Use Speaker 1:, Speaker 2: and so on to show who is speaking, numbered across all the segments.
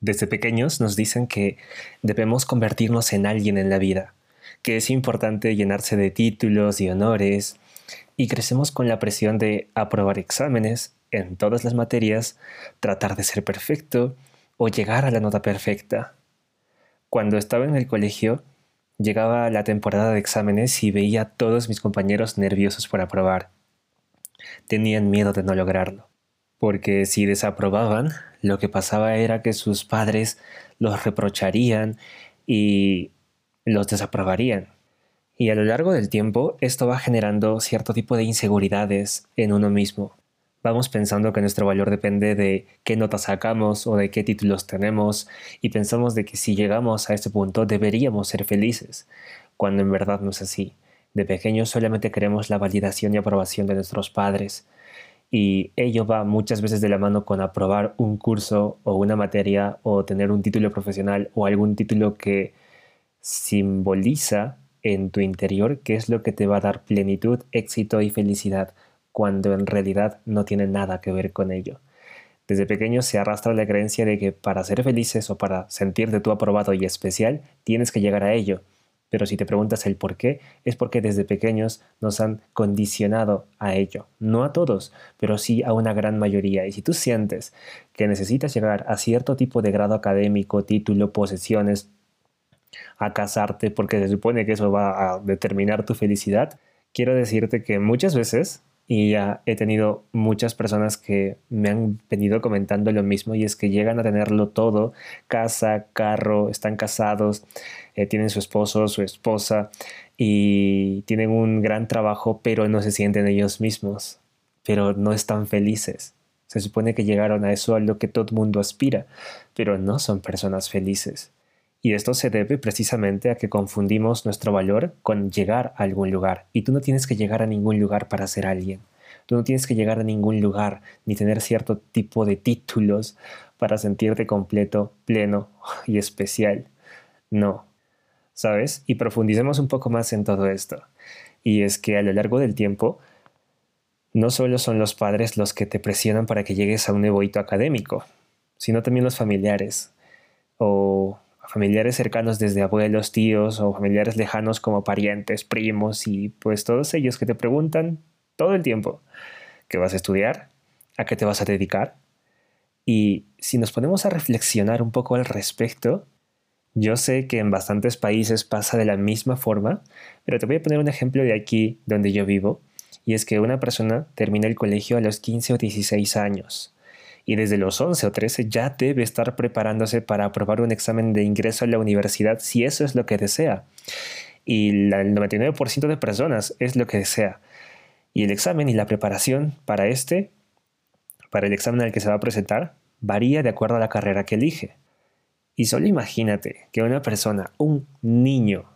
Speaker 1: Desde pequeños nos dicen que debemos convertirnos en alguien en la vida, que es importante llenarse de títulos y honores, y crecemos con la presión de aprobar exámenes en todas las materias, tratar de ser perfecto o llegar a la nota perfecta. Cuando estaba en el colegio, llegaba la temporada de exámenes y veía a todos mis compañeros nerviosos por aprobar. Tenían miedo de no lograrlo porque si desaprobaban, lo que pasaba era que sus padres los reprocharían y los desaprobarían. Y a lo largo del tiempo esto va generando cierto tipo de inseguridades en uno mismo. Vamos pensando que nuestro valor depende de qué notas sacamos o de qué títulos tenemos y pensamos de que si llegamos a este punto deberíamos ser felices, cuando en verdad no es así. De pequeños solamente queremos la validación y aprobación de nuestros padres, y ello va muchas veces de la mano con aprobar un curso o una materia o tener un título profesional o algún título que simboliza en tu interior qué es lo que te va a dar plenitud, éxito y felicidad, cuando en realidad no tiene nada que ver con ello. Desde pequeño se arrastra la creencia de que para ser felices o para sentirte tú aprobado y especial, tienes que llegar a ello. Pero si te preguntas el por qué, es porque desde pequeños nos han condicionado a ello. No a todos, pero sí a una gran mayoría. Y si tú sientes que necesitas llegar a cierto tipo de grado académico, título, posesiones, a casarte, porque se supone que eso va a determinar tu felicidad, quiero decirte que muchas veces y ya he tenido muchas personas que me han venido comentando lo mismo y es que llegan a tenerlo todo, casa, carro, están casados, eh, tienen su esposo, su esposa y tienen un gran trabajo pero no se sienten ellos mismos, pero no están felices. Se supone que llegaron a eso a lo que todo el mundo aspira, pero no son personas felices. Y esto se debe precisamente a que confundimos nuestro valor con llegar a algún lugar. Y tú no tienes que llegar a ningún lugar para ser alguien. Tú no tienes que llegar a ningún lugar ni tener cierto tipo de títulos para sentirte completo, pleno y especial. No. ¿Sabes? Y profundicemos un poco más en todo esto. Y es que a lo largo del tiempo, no solo son los padres los que te presionan para que llegues a un nuevo hito académico, sino también los familiares o familiares cercanos desde abuelos, tíos o familiares lejanos como parientes, primos y pues todos ellos que te preguntan todo el tiempo qué vas a estudiar, a qué te vas a dedicar. Y si nos ponemos a reflexionar un poco al respecto, yo sé que en bastantes países pasa de la misma forma, pero te voy a poner un ejemplo de aquí donde yo vivo, y es que una persona termina el colegio a los 15 o 16 años y desde los 11 o 13 ya debe estar preparándose para aprobar un examen de ingreso a la universidad si eso es lo que desea. Y el 99% de personas es lo que desea. Y el examen y la preparación para este, para el examen al que se va a presentar, varía de acuerdo a la carrera que elige. Y solo imagínate que una persona, un niño,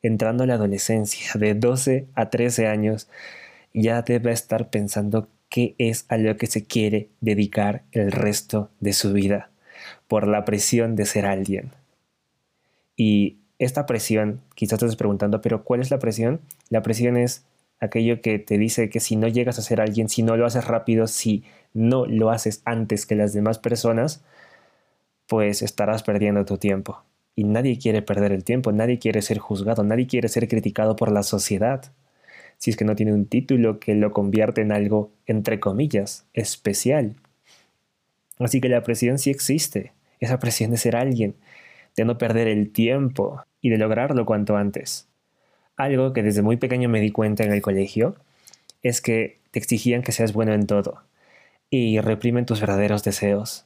Speaker 1: entrando a la adolescencia de 12 a 13 años, ya debe estar pensando qué es a lo que se quiere dedicar el resto de su vida, por la presión de ser alguien. Y esta presión, quizás te estés preguntando, pero ¿cuál es la presión? La presión es aquello que te dice que si no llegas a ser alguien, si no lo haces rápido, si no lo haces antes que las demás personas, pues estarás perdiendo tu tiempo. Y nadie quiere perder el tiempo, nadie quiere ser juzgado, nadie quiere ser criticado por la sociedad si es que no tiene un título que lo convierte en algo, entre comillas, especial. Así que la presión sí existe, esa presión de ser alguien, de no perder el tiempo y de lograrlo cuanto antes. Algo que desde muy pequeño me di cuenta en el colegio es que te exigían que seas bueno en todo y reprimen tus verdaderos deseos.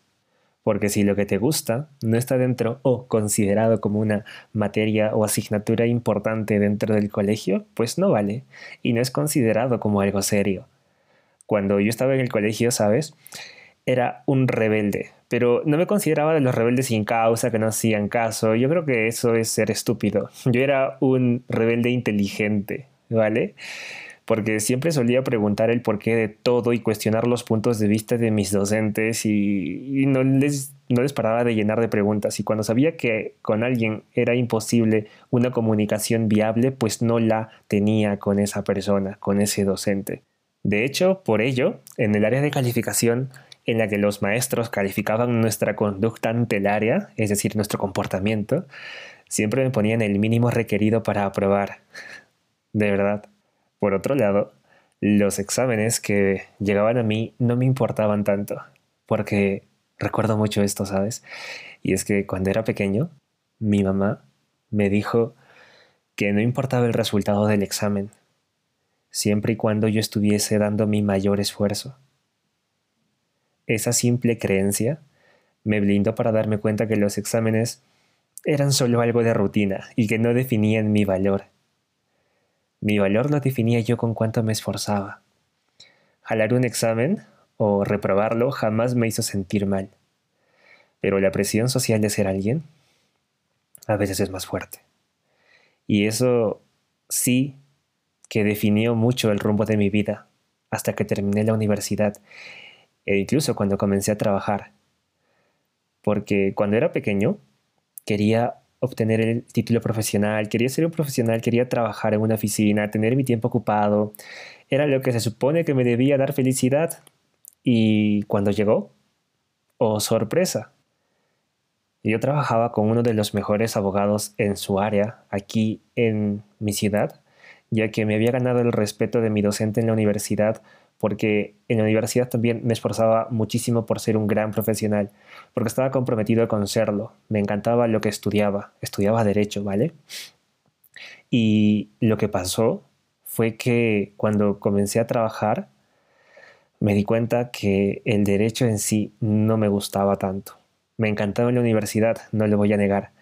Speaker 1: Porque si lo que te gusta no está dentro o considerado como una materia o asignatura importante dentro del colegio, pues no vale y no es considerado como algo serio. Cuando yo estaba en el colegio, ¿sabes? Era un rebelde, pero no me consideraba de los rebeldes sin causa que no hacían caso. Yo creo que eso es ser estúpido. Yo era un rebelde inteligente, ¿vale? Porque siempre solía preguntar el porqué de todo y cuestionar los puntos de vista de mis docentes y, no, les, no les paraba de llenar de preguntas. Y cuando sabía que con alguien era imposible una comunicación viable, pues no la tenía con esa persona, con ese docente. De hecho, por ello, en el área de calificación, en la que los maestros calificaban nuestra conducta ante el área, es decir, nuestro comportamiento, siempre me ponían el mínimo requerido para aprobar. De verdad. Por otro lado, los exámenes que llegaban a mí no me importaban tanto, porque recuerdo mucho esto, ¿sabes? Y es que cuando era pequeño, mi mamá me dijo que no importaba el resultado del examen, siempre y cuando yo estuviese dando mi mayor esfuerzo. Esa simple creencia me blindó para darme cuenta que los exámenes eran solo algo de rutina y que no definían mi valor. Mi valor lo definía yo con cuánto me esforzaba. Jalar un examen o reprobarlo jamás me hizo sentir mal. Pero la presión social de ser alguien a veces es más fuerte. Y eso sí que definió mucho el rumbo de mi vida hasta que terminé la universidad e incluso cuando comencé a trabajar. Porque cuando era pequeño quería obtener el título profesional, quería ser un profesional, quería trabajar en una oficina, tener mi tiempo ocupado. Era lo que se supone que me debía dar felicidad. Y cuando llegó, oh sorpresa, yo trabajaba con uno de los mejores abogados en su área, aquí en mi ciudad, ya que me había ganado el respeto de mi docente en la universidad porque en la universidad también me esforzaba muchísimo por ser un gran profesional, porque estaba comprometido con serlo, me encantaba lo que estudiaba, estudiaba derecho, ¿vale? Y lo que pasó fue que cuando comencé a trabajar, me di cuenta que el derecho en sí no me gustaba tanto. Me encantaba en la universidad, no lo voy a negar,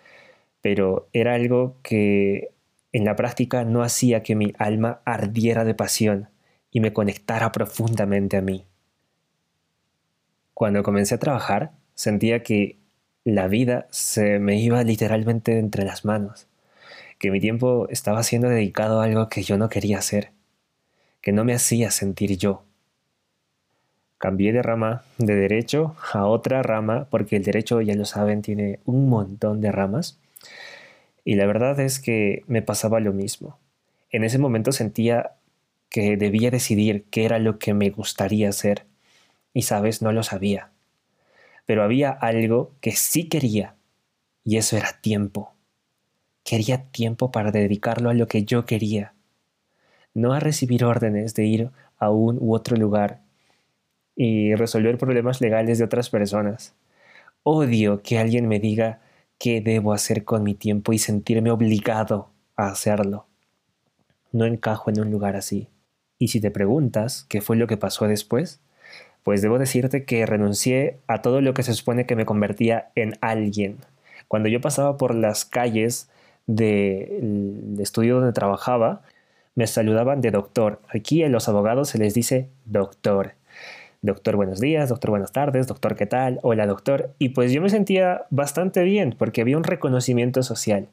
Speaker 1: pero era algo que en la práctica no hacía que mi alma ardiera de pasión y me conectara profundamente a mí. Cuando comencé a trabajar, sentía que la vida se me iba literalmente entre las manos, que mi tiempo estaba siendo dedicado a algo que yo no quería hacer, que no me hacía sentir yo. Cambié de rama de derecho a otra rama, porque el derecho, ya lo saben, tiene un montón de ramas. Y la verdad es que me pasaba lo mismo. En ese momento sentía que debía decidir qué era lo que me gustaría hacer. Y sabes, no lo sabía. Pero había algo que sí quería, y eso era tiempo. Quería tiempo para dedicarlo a lo que yo quería, no a recibir órdenes de ir a un u otro lugar y resolver problemas legales de otras personas. Odio que alguien me diga qué debo hacer con mi tiempo y sentirme obligado a hacerlo. No encajo en un lugar así. Y si te preguntas qué fue lo que pasó después, pues debo decirte que renuncié a todo lo que se supone que me convertía en alguien. Cuando yo pasaba por las calles del estudio donde trabajaba, me saludaban de doctor. Aquí a los abogados se les dice doctor. Doctor, buenos días, doctor, buenas tardes, doctor, ¿qué tal? Hola, doctor. Y pues yo me sentía bastante bien porque había un reconocimiento social.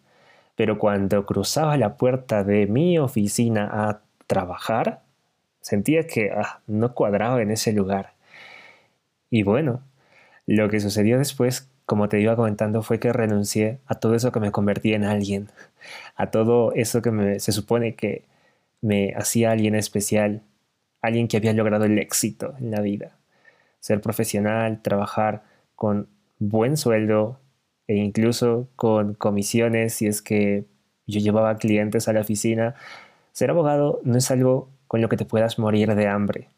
Speaker 1: Pero cuando cruzaba la puerta de mi oficina a trabajar, Sentía que ah, no cuadraba en ese lugar. Y bueno, lo que sucedió después, como te iba comentando, fue que renuncié a todo eso que me convertía en alguien, a todo eso que se supone que me hacía alguien especial, alguien que había logrado el éxito en la vida. Ser profesional, trabajar con buen sueldo e incluso con comisiones si es que yo llevaba clientes a la oficina. Ser abogado no es algo con lo que te puedas morir de hambre.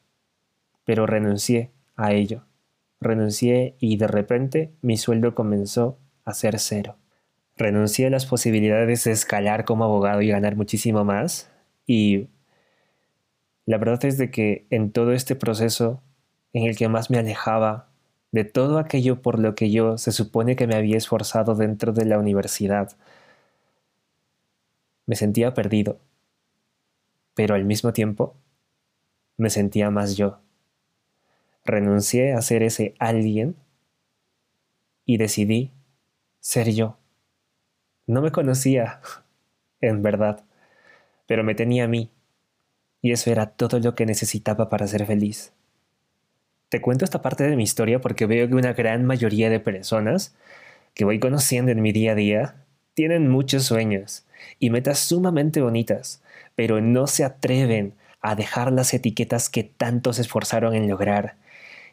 Speaker 1: Pero renuncié a ello. Renuncié y de repente mi sueldo comenzó a ser cero. Renuncié a las posibilidades de escalar como abogado y ganar muchísimo más. Y la verdad es de que en todo este proceso en el que más me alejaba de todo aquello por lo que yo se supone que me había esforzado dentro de la universidad, me sentía perdido pero al mismo tiempo me sentía más yo. Renuncié a ser ese alguien y decidí ser yo. No me conocía, en verdad, pero me tenía a mí, y eso era todo lo que necesitaba para ser feliz. Te cuento esta parte de mi historia porque veo que una gran mayoría de personas que voy conociendo en mi día a día tienen muchos sueños y metas sumamente bonitas, pero no se atreven a dejar las etiquetas que tanto se esforzaron en lograr.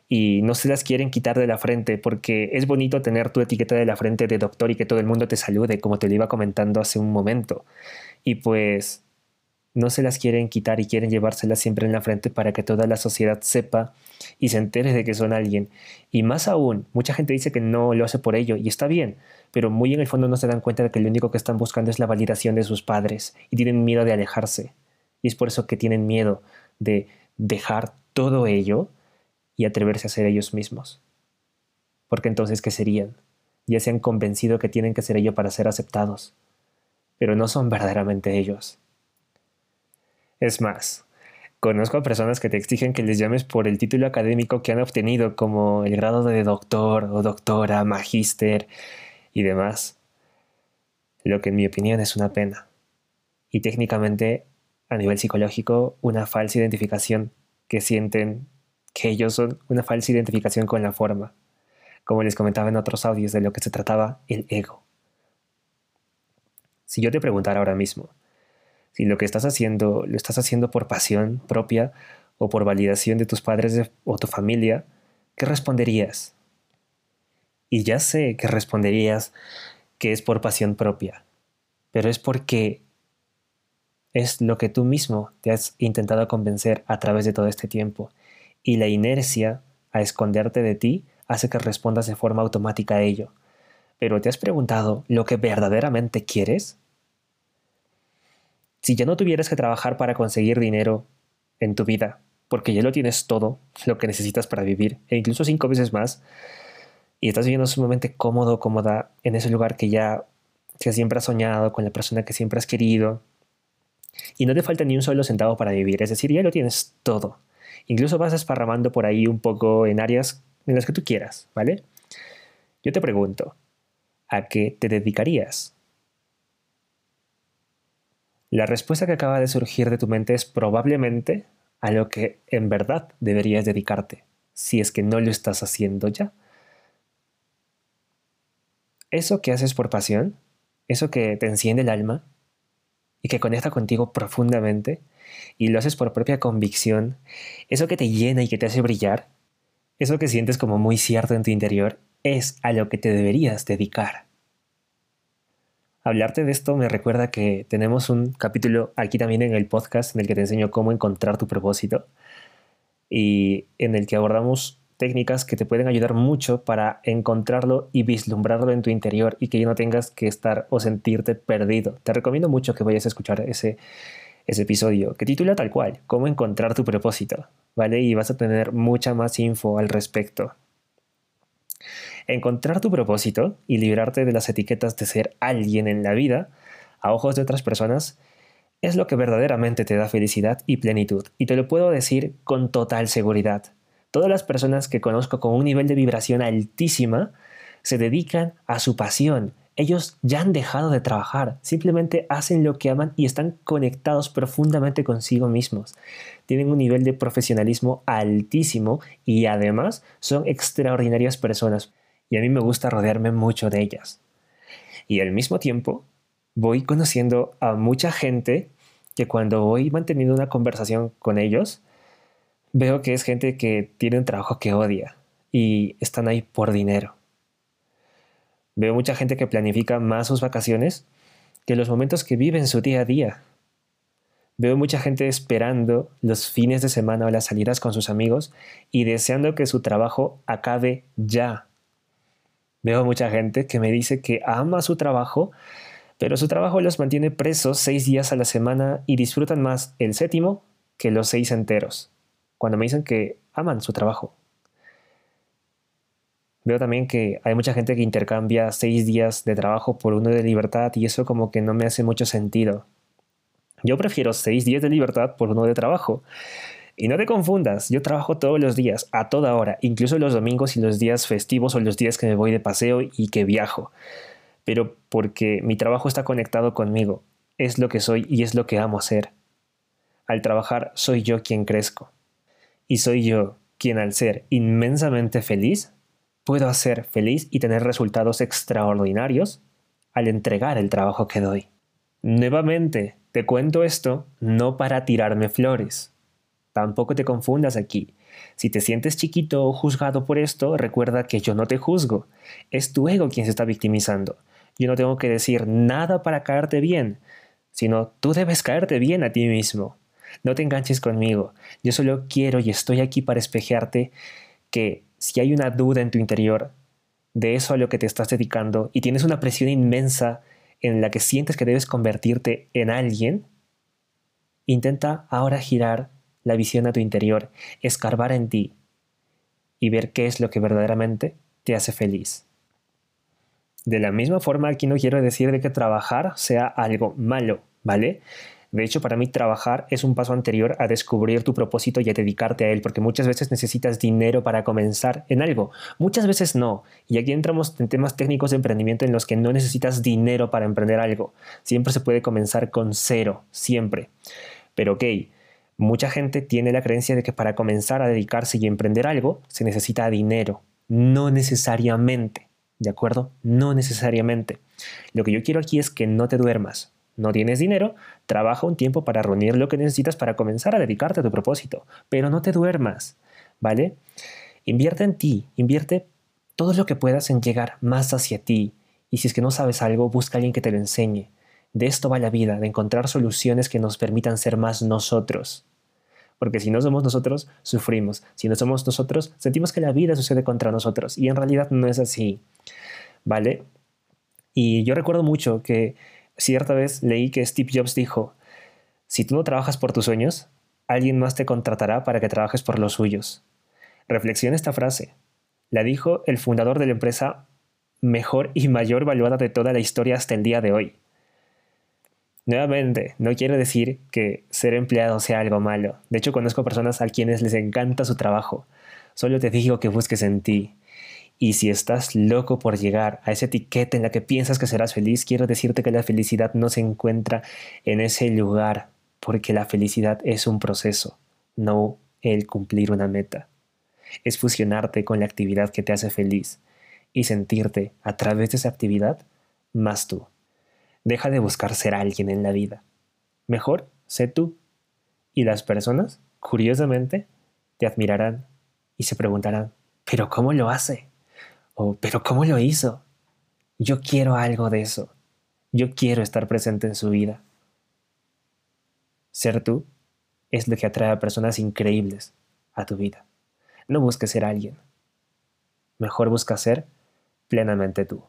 Speaker 1: y no se las quieren quitar de la frente porque es bonito tener tu etiqueta de la frente de doctor y que todo el mundo te salude, como te lo iba comentando hace un momento. Y pues no se las quieren quitar y quieren llevárselas siempre en la frente para que toda la sociedad sepa y se entere de que son alguien. Y más aún, mucha gente dice que no lo hace por ello y está bien, pero muy en el fondo no se dan cuenta de que lo único que están buscando es la validación de sus padres y tienen miedo de alejarse. Y es por eso que tienen miedo de dejar todo ello y atreverse a ser ellos mismos. Porque entonces, ¿qué serían? Ya se han convencido que tienen que ser ellos para ser aceptados, pero no son verdaderamente ellos. Es más, conozco a personas que te exigen que les llames por el título académico que han obtenido, como el grado de doctor o doctora, magíster y demás, lo que en mi opinión es una pena. Y técnicamente, a nivel psicológico, una falsa identificación que sienten que ellos son una falsa identificación con la forma, como les comentaba en otros audios de lo que se trataba el ego. Si yo te preguntara ahora mismo, si lo que estás haciendo lo estás haciendo por pasión propia o por validación de tus padres o tu familia, ¿qué responderías? Y ya sé que responderías que es por pasión propia, pero es porque es lo que tú mismo te has intentado convencer a través de todo este tiempo y la inercia a esconderte de ti hace que respondas de forma automática a ello. Pero ¿te has preguntado lo que verdaderamente quieres? Si ya no tuvieras que trabajar para conseguir dinero en tu vida, porque ya lo tienes todo, lo que necesitas para vivir, e incluso cinco veces más, y estás viviendo sumamente cómodo, cómoda en ese lugar que ya que siempre has soñado, con la persona que siempre has querido, y no te falta ni un solo centavo para vivir, es decir, ya lo tienes todo. Incluso vas esparramando por ahí un poco en áreas en las que tú quieras, ¿vale? Yo te pregunto, ¿a qué te dedicarías? La respuesta que acaba de surgir de tu mente es probablemente a lo que en verdad deberías dedicarte, si es que no lo estás haciendo ya. Eso que haces por pasión, eso que te enciende el alma y que conecta contigo profundamente, y lo haces por propia convicción, eso que te llena y que te hace brillar, eso que sientes como muy cierto en tu interior, es a lo que te deberías dedicar. Hablarte de esto me recuerda que tenemos un capítulo aquí también en el podcast en el que te enseño cómo encontrar tu propósito y en el que abordamos técnicas que te pueden ayudar mucho para encontrarlo y vislumbrarlo en tu interior y que ya no tengas que estar o sentirte perdido. Te recomiendo mucho que vayas a escuchar ese, ese episodio, que titula tal cual, cómo encontrar tu propósito, ¿vale? Y vas a tener mucha más info al respecto. Encontrar tu propósito y librarte de las etiquetas de ser alguien en la vida, a ojos de otras personas, es lo que verdaderamente te da felicidad y plenitud. Y te lo puedo decir con total seguridad. Todas las personas que conozco con un nivel de vibración altísima se dedican a su pasión ellos ya han dejado de trabajar, simplemente hacen lo que aman y están conectados profundamente consigo mismos. Tienen un nivel de profesionalismo altísimo y además son extraordinarias personas y a mí me gusta rodearme mucho de ellas. Y al mismo tiempo voy conociendo a mucha gente que cuando voy manteniendo una conversación con ellos, veo que es gente que tiene un trabajo que odia y están ahí por dinero Veo mucha gente que planifica más sus vacaciones que los momentos que vive en su día a día. Veo mucha gente esperando los fines de semana o las salidas con sus amigos y deseando que su trabajo acabe ya. Veo mucha gente que me dice que ama su trabajo, pero su trabajo los mantiene presos seis días a la semana y disfrutan más el séptimo que los seis enteros, cuando me dicen que aman su trabajo. Veo también que hay mucha gente que intercambia seis días de trabajo por uno de libertad y eso como que no me hace mucho sentido. Yo prefiero seis días de libertad por uno de trabajo. Y no te confundas, yo trabajo todos los días, a toda hora, incluso los domingos y los días festivos o los días que me voy de paseo y que viajo. Pero porque mi trabajo está conectado conmigo, es lo que soy y es lo que amo ser. Al trabajar soy yo quien crezco. Y soy yo quien al ser inmensamente feliz puedo hacer feliz y tener resultados extraordinarios al entregar el trabajo que doy. Nuevamente, te cuento esto no para tirarme flores. Tampoco te confundas aquí. Si te sientes chiquito o juzgado por esto, recuerda que yo no te juzgo. Es tu ego quien se está victimizando. Yo no tengo que decir nada para caerte bien, sino tú debes caerte bien a ti mismo. No te enganches conmigo. Yo solo quiero y estoy aquí para espejearte que si hay una duda en tu interior de eso a lo que te estás dedicando y tienes una presión inmensa en la que sientes que debes convertirte en alguien, intenta ahora girar la visión a tu interior, escarbar en ti y ver qué es lo que verdaderamente te hace feliz. De la misma forma, aquí no quiero decir de que trabajar sea algo malo, ¿vale? De hecho, para mí trabajar es un paso anterior a descubrir tu propósito y a dedicarte a él, porque muchas veces necesitas dinero para comenzar en algo, muchas veces no. Y aquí entramos en temas técnicos de emprendimiento en los que no necesitas dinero para emprender algo. Siempre se puede comenzar con cero, siempre. Pero ok, mucha gente tiene la creencia de que para comenzar a dedicarse y emprender algo se necesita dinero. No necesariamente, ¿de acuerdo? No necesariamente. Lo que yo quiero aquí es que no te duermas, no tienes dinero, trabaja un tiempo para reunir lo que necesitas para comenzar a dedicarte a tu propósito, pero no te duermas, ¿vale? Invierte en ti, invierte todo lo que puedas en llegar más hacia ti. Y si es que no sabes algo, busca a alguien que te lo enseñe. De esto va la vida, de encontrar soluciones que nos permitan ser más nosotros. Porque si no somos nosotros, sufrimos. Si no somos nosotros, sentimos que la vida sucede contra nosotros. Y en realidad no es así. ¿Vale? Y yo recuerdo mucho que Cierta vez leí que Steve Jobs dijo, si tú no trabajas por tus sueños, alguien más te contratará para que trabajes por los suyos. Reflexiona esta frase. La dijo el fundador de la empresa mejor y mayor valuada de toda la historia hasta el día de hoy. Nuevamente, no quiero decir que ser empleado sea algo malo. De hecho, conozco personas a quienes les encanta su trabajo. Solo te digo que busques en ti, y si estás loco por llegar a esa etiqueta en la que piensas que serás feliz, quiero decirte que la felicidad no se encuentra en ese lugar, porque la felicidad es un proceso, no el cumplir una meta. Es fusionarte con la actividad que te hace feliz y sentirte a través de esa actividad más tú. Deja de buscar ser alguien en la vida. Mejor, sé tú. Y las personas, curiosamente, te admirarán y se preguntarán, ¿pero cómo lo hace? Pero ¿cómo lo hizo? Yo quiero algo de eso. Yo quiero estar presente en su vida. Ser tú es lo que atrae a personas increíbles a tu vida. No busques ser alguien. Mejor busca ser plenamente tú.